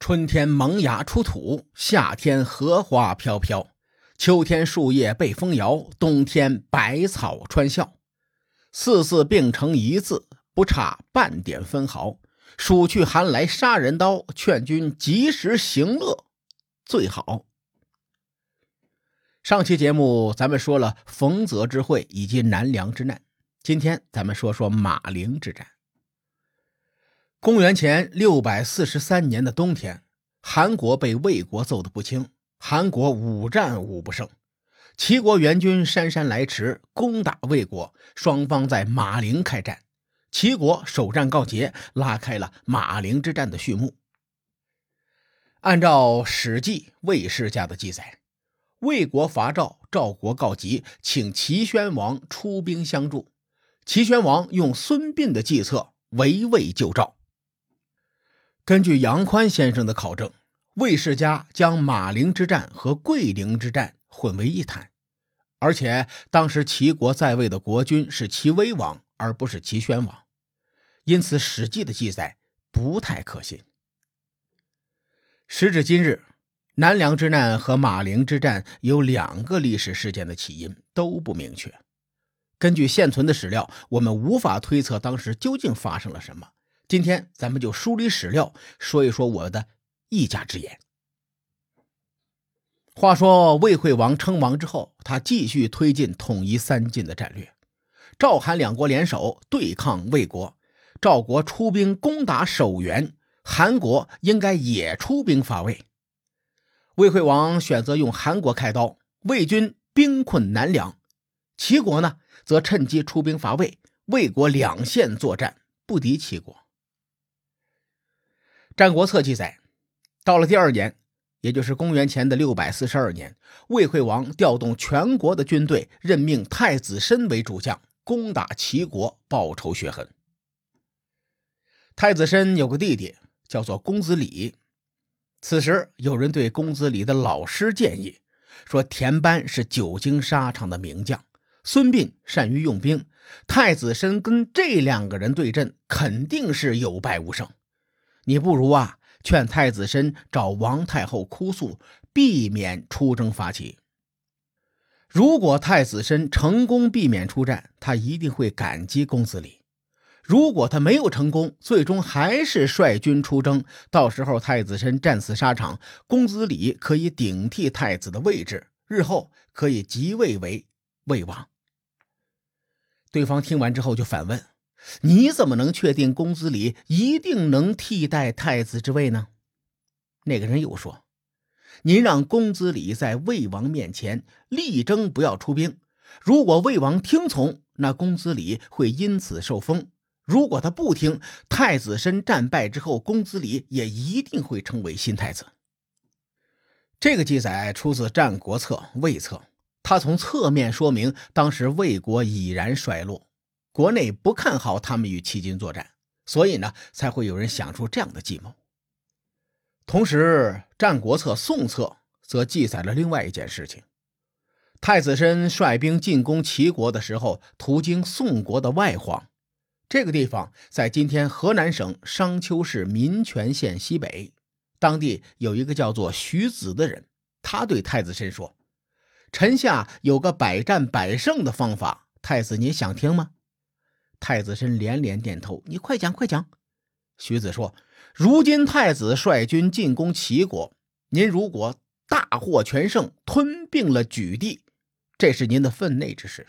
春天萌芽出土，夏天荷花飘飘，秋天树叶被风摇，冬天百草穿笑，四字并成一字，不差半点分毫。暑去寒来杀人刀，劝君及时行乐最好。上期节目咱们说了冯泽之会以及南梁之难，今天咱们说说马陵之战。公元前六百四十三年的冬天，韩国被魏国揍得不轻，韩国五战五不胜。齐国援军姗姗来迟，攻打魏国，双方在马陵开战。齐国首战告捷，拉开了马陵之战的序幕。按照《史记·魏世家》的记载，魏国伐赵，赵国告急，请齐宣王出兵相助。齐宣王用孙膑的计策围魏救赵。根据杨宽先生的考证，魏世家将马陵之战和桂陵之战混为一谈，而且当时齐国在位的国君是齐威王，而不是齐宣王，因此《史记》的记载不太可信。时至今日，南梁之难和马陵之战有两个历史事件的起因都不明确。根据现存的史料，我们无法推测当时究竟发生了什么。今天咱们就梳理史料，说一说我的一家之言。话说魏惠王称王之后，他继续推进统一三晋的战略。赵、韩两国联手对抗魏国，赵国出兵攻打守原，韩国应该也出兵伐魏。魏惠王选择用韩国开刀，魏军兵困南梁，齐国呢则趁机出兵伐魏，魏国两线作战，不敌齐国。《战国策》记载，到了第二年，也就是公元前的六百四十二年，魏惠王调动全国的军队，任命太子申为主将，攻打齐国，报仇雪恨。太子申有个弟弟，叫做公子李。此时，有人对公子李的老师建议说：“田班是久经沙场的名将，孙膑善于用兵，太子申跟这两个人对阵，肯定是有败无胜。”你不如啊，劝太子申找王太后哭诉，避免出征伐齐。如果太子申成功避免出战，他一定会感激公子李；如果他没有成功，最终还是率军出征，到时候太子申战死沙场，公子李可以顶替太子的位置，日后可以即位为魏王。对方听完之后就反问。你怎么能确定公子李一定能替代太子之位呢？那个人又说：“您让公子李在魏王面前力争不要出兵，如果魏王听从，那公子李会因此受封；如果他不听，太子申战败之后，公子李也一定会成为新太子。”这个记载出自《战国策·魏策》，他从侧面说明当时魏国已然衰落。国内不看好他们与齐军作战，所以呢，才会有人想出这样的计谋。同时，《战国策·宋策》则记载了另外一件事情：太子申率兵进攻齐国的时候，途经宋国的外黄，这个地方在今天河南省商丘市民权县西北。当地有一个叫做徐子的人，他对太子申说：“臣下有个百战百胜的方法，太子你想听吗？”太子申连连点头：“你快讲，快讲。”徐子说：“如今太子率军进攻齐国，您如果大获全胜，吞并了莒地，这是您的分内之事；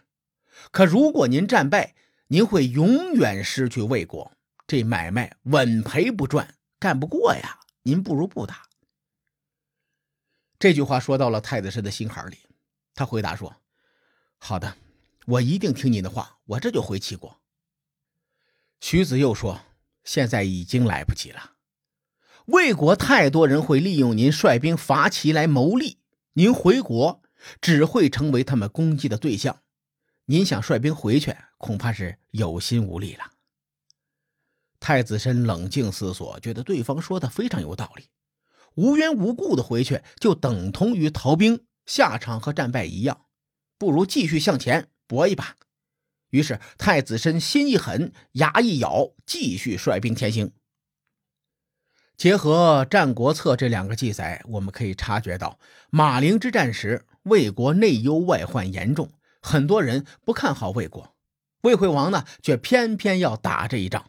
可如果您战败，您会永远失去魏国，这买卖稳赔不赚，干不过呀。您不如不打。”这句话说到了太子申的心坎里，他回答说：“好的，我一定听您的话，我这就回齐国。”徐子又说：“现在已经来不及了，魏国太多人会利用您率兵伐齐来谋利，您回国只会成为他们攻击的对象。您想率兵回去，恐怕是有心无力了。”太子申冷静思索，觉得对方说的非常有道理。无缘无故的回去，就等同于逃兵，下场和战败一样，不如继续向前搏一把。于是，太子申心一狠，牙一咬，继续率兵前行。结合《战国策》这两个记载，我们可以察觉到，马陵之战时，魏国内忧外患严重，很多人不看好魏国。魏惠王呢，却偏偏要打这一仗。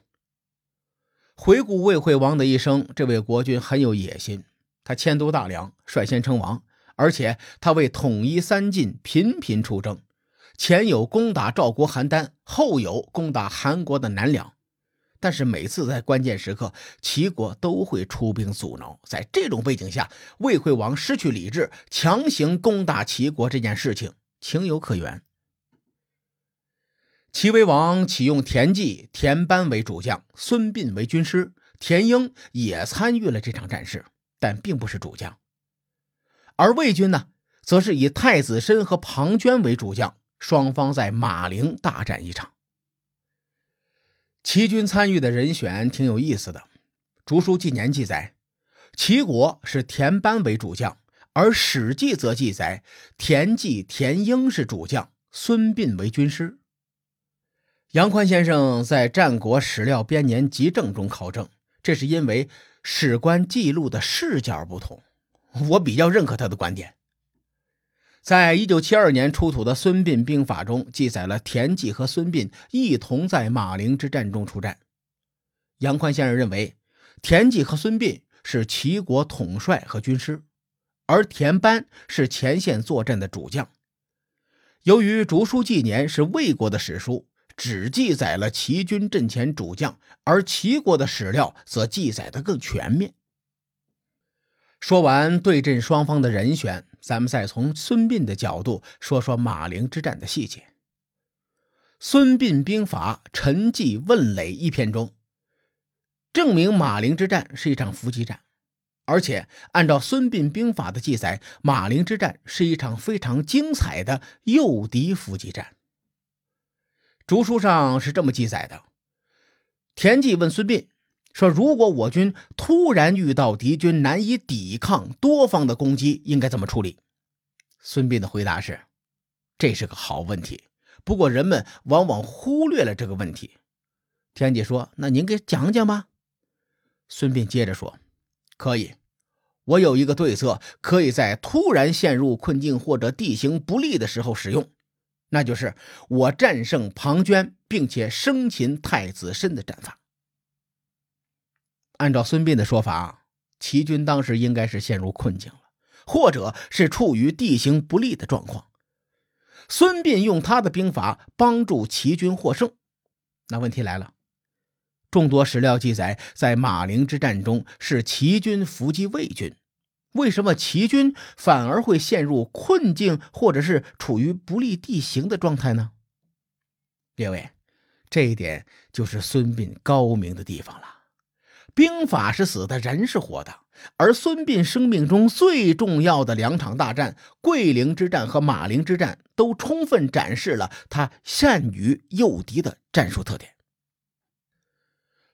回顾魏惠王的一生，这位国君很有野心，他迁都大梁，率先称王，而且他为统一三晋频频出征，前有攻打赵国邯郸，后有攻打韩国的南梁。但是每次在关键时刻，齐国都会出兵阻挠。在这种背景下，魏惠王失去理智，强行攻打齐国这件事情情有可原。齐威王启用田忌、田班为主将，孙膑为军师，田婴也参与了这场战事，但并不是主将。而魏军呢，则是以太子申和庞涓为主将，双方在马陵大战一场。齐军参与的人选挺有意思的，《竹书纪年》记载，齐国是田班为主将，而《史记》则记载田忌、田婴是主将，孙膑为军师。杨宽先生在《战国史料编年集证》中考证，这是因为史官记录的视角不同，我比较认可他的观点。在一九七二年出土的孙膑兵法中，记载了田忌和孙膑一同在马陵之战中出战。杨宽先生认为，田忌和孙膑是齐国统帅和军师，而田班是前线作战的主将。由于《竹书纪年》是魏国的史书，只记载了齐军阵前主将，而齐国的史料则记载的更全面。说完对阵双方的人选，咱们再从孙膑的角度说说马陵之战的细节。《孙膑兵法·陈纪问垒》一篇中，证明马陵之战是一场伏击战，而且按照孙膑兵法的记载，马陵之战是一场非常精彩的诱敌伏击战。竹书上是这么记载的：田忌问孙膑。说：“如果我军突然遇到敌军难以抵抗多方的攻击，应该怎么处理？”孙膑的回答是：“这是个好问题，不过人们往往忽略了这个问题。”田忌说：“那您给讲讲吧。”孙膑接着说：“可以，我有一个对策，可以在突然陷入困境或者地形不利的时候使用，那就是我战胜庞涓，并且生擒太子申的战法。”按照孙膑的说法，齐军当时应该是陷入困境了，或者是处于地形不利的状况。孙膑用他的兵法帮助齐军获胜。那问题来了，众多史料记载，在马陵之战中是齐军伏击魏军，为什么齐军反而会陷入困境，或者是处于不利地形的状态呢？列位，这一点就是孙膑高明的地方了。兵法是死的，人是活的。而孙膑生命中最重要的两场大战——桂陵之战和马陵之战，都充分展示了他善于诱敌的战术特点。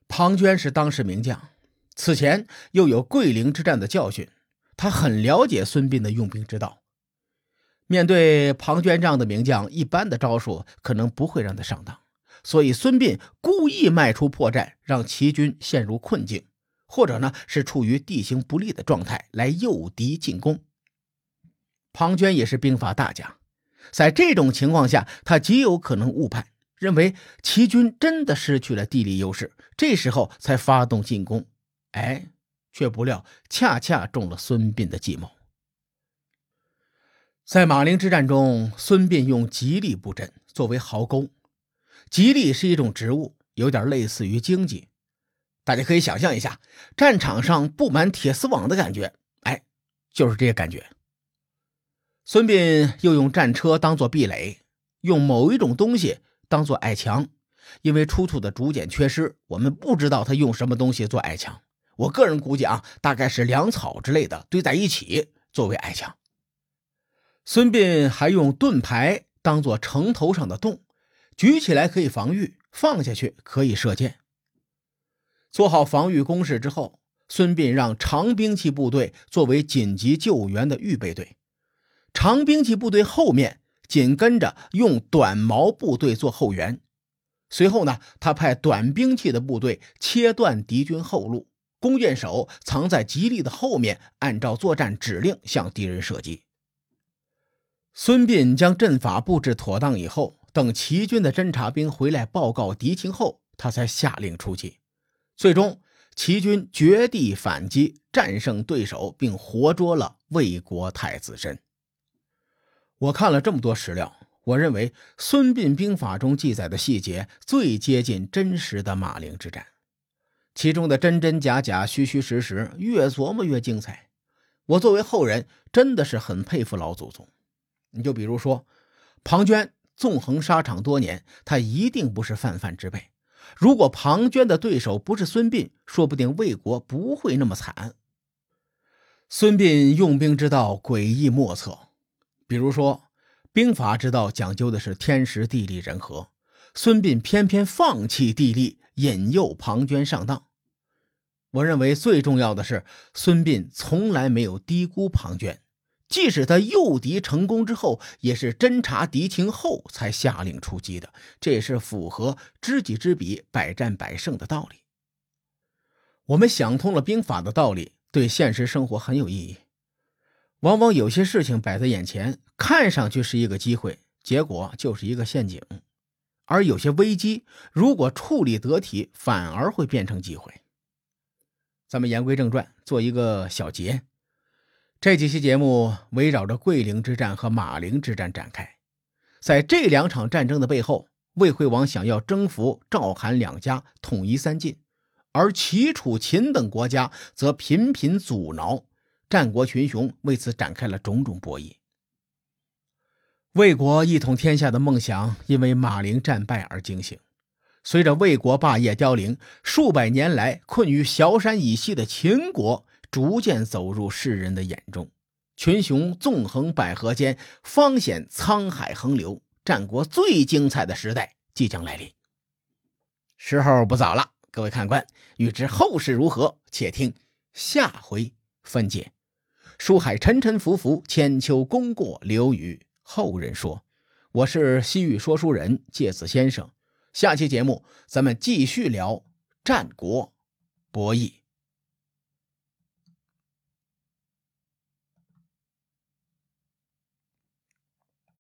庞涓是当时名将，此前又有桂陵之战的教训，他很了解孙膑的用兵之道。面对庞涓这样的名将，一般的招数可能不会让他上当。所以，孙膑故意迈出破绽，让齐军陷入困境，或者呢是处于地形不利的状态，来诱敌进攻。庞涓也是兵法大家，在这种情况下，他极有可能误判，认为齐军真的失去了地理优势，这时候才发动进攻。哎，却不料恰恰中了孙膑的计谋。在马陵之战中，孙膑用吉利布阵作为壕沟。吉利是一种植物，有点类似于荆棘。大家可以想象一下，战场上布满铁丝网的感觉，哎，就是这些感觉。孙膑又用战车当做壁垒，用某一种东西当做矮墙。因为出土的竹简缺失，我们不知道他用什么东西做矮墙。我个人估计啊，大概是粮草之类的堆在一起作为矮墙。孙膑还用盾牌当做城头上的洞。举起来可以防御，放下去可以射箭。做好防御工事之后，孙膑让长兵器部队作为紧急救援的预备队，长兵器部队后面紧跟着用短矛部队做后援。随后呢，他派短兵器的部队切断敌军后路，弓箭手藏在吉利的后面，按照作战指令向敌人射击。孙膑将阵法布置妥当以后，等齐军的侦察兵回来报告敌情后，他才下令出击。最终，齐军绝地反击，战胜对手，并活捉了魏国太子申。我看了这么多史料，我认为孙膑兵法中记载的细节最接近真实的马陵之战。其中的真真假假、虚虚实实，越琢磨越精彩。我作为后人，真的是很佩服老祖宗。你就比如说，庞涓纵横沙场多年，他一定不是泛泛之辈。如果庞涓的对手不是孙膑，说不定魏国不会那么惨。孙膑用兵之道诡异莫测，比如说，兵法之道讲究的是天时地利人和，孙膑偏偏放弃地利，引诱庞涓上当。我认为最重要的是，孙膑从来没有低估庞涓，即使他诱敌成功之后，也是侦察敌情后才下令出击的，这也是符合知己知彼，百战百胜的道理。我们想通了兵法的道理，对现实生活很有意义。往往有些事情摆在眼前，看上去是一个机会，结果就是一个陷阱；而有些危机，如果处理得体，反而会变成机会。咱们言归正传，做一个小结。这几期节目围绕着桂陵之战和马陵之战展开。在这两场战争的背后，魏惠王想要征服赵、韩两家，统一三晋，而齐、楚、秦等国家则频频阻挠，战国群雄为此展开了种种博弈。魏国一统天下的梦想因为马陵战败而惊醒。随着魏国霸业凋零，数百年来困于崤山以西的秦国逐渐走入世人的眼中。群雄纵横捭阖间，方显沧海横流。战国最精彩的时代即将来临。时候不早了，各位看官，欲知后事如何，且听下回分解。书海沉沉浮浮，千秋功过留与后人说。我是西域说书人介子先生。下期节目，咱们继续聊战国博弈。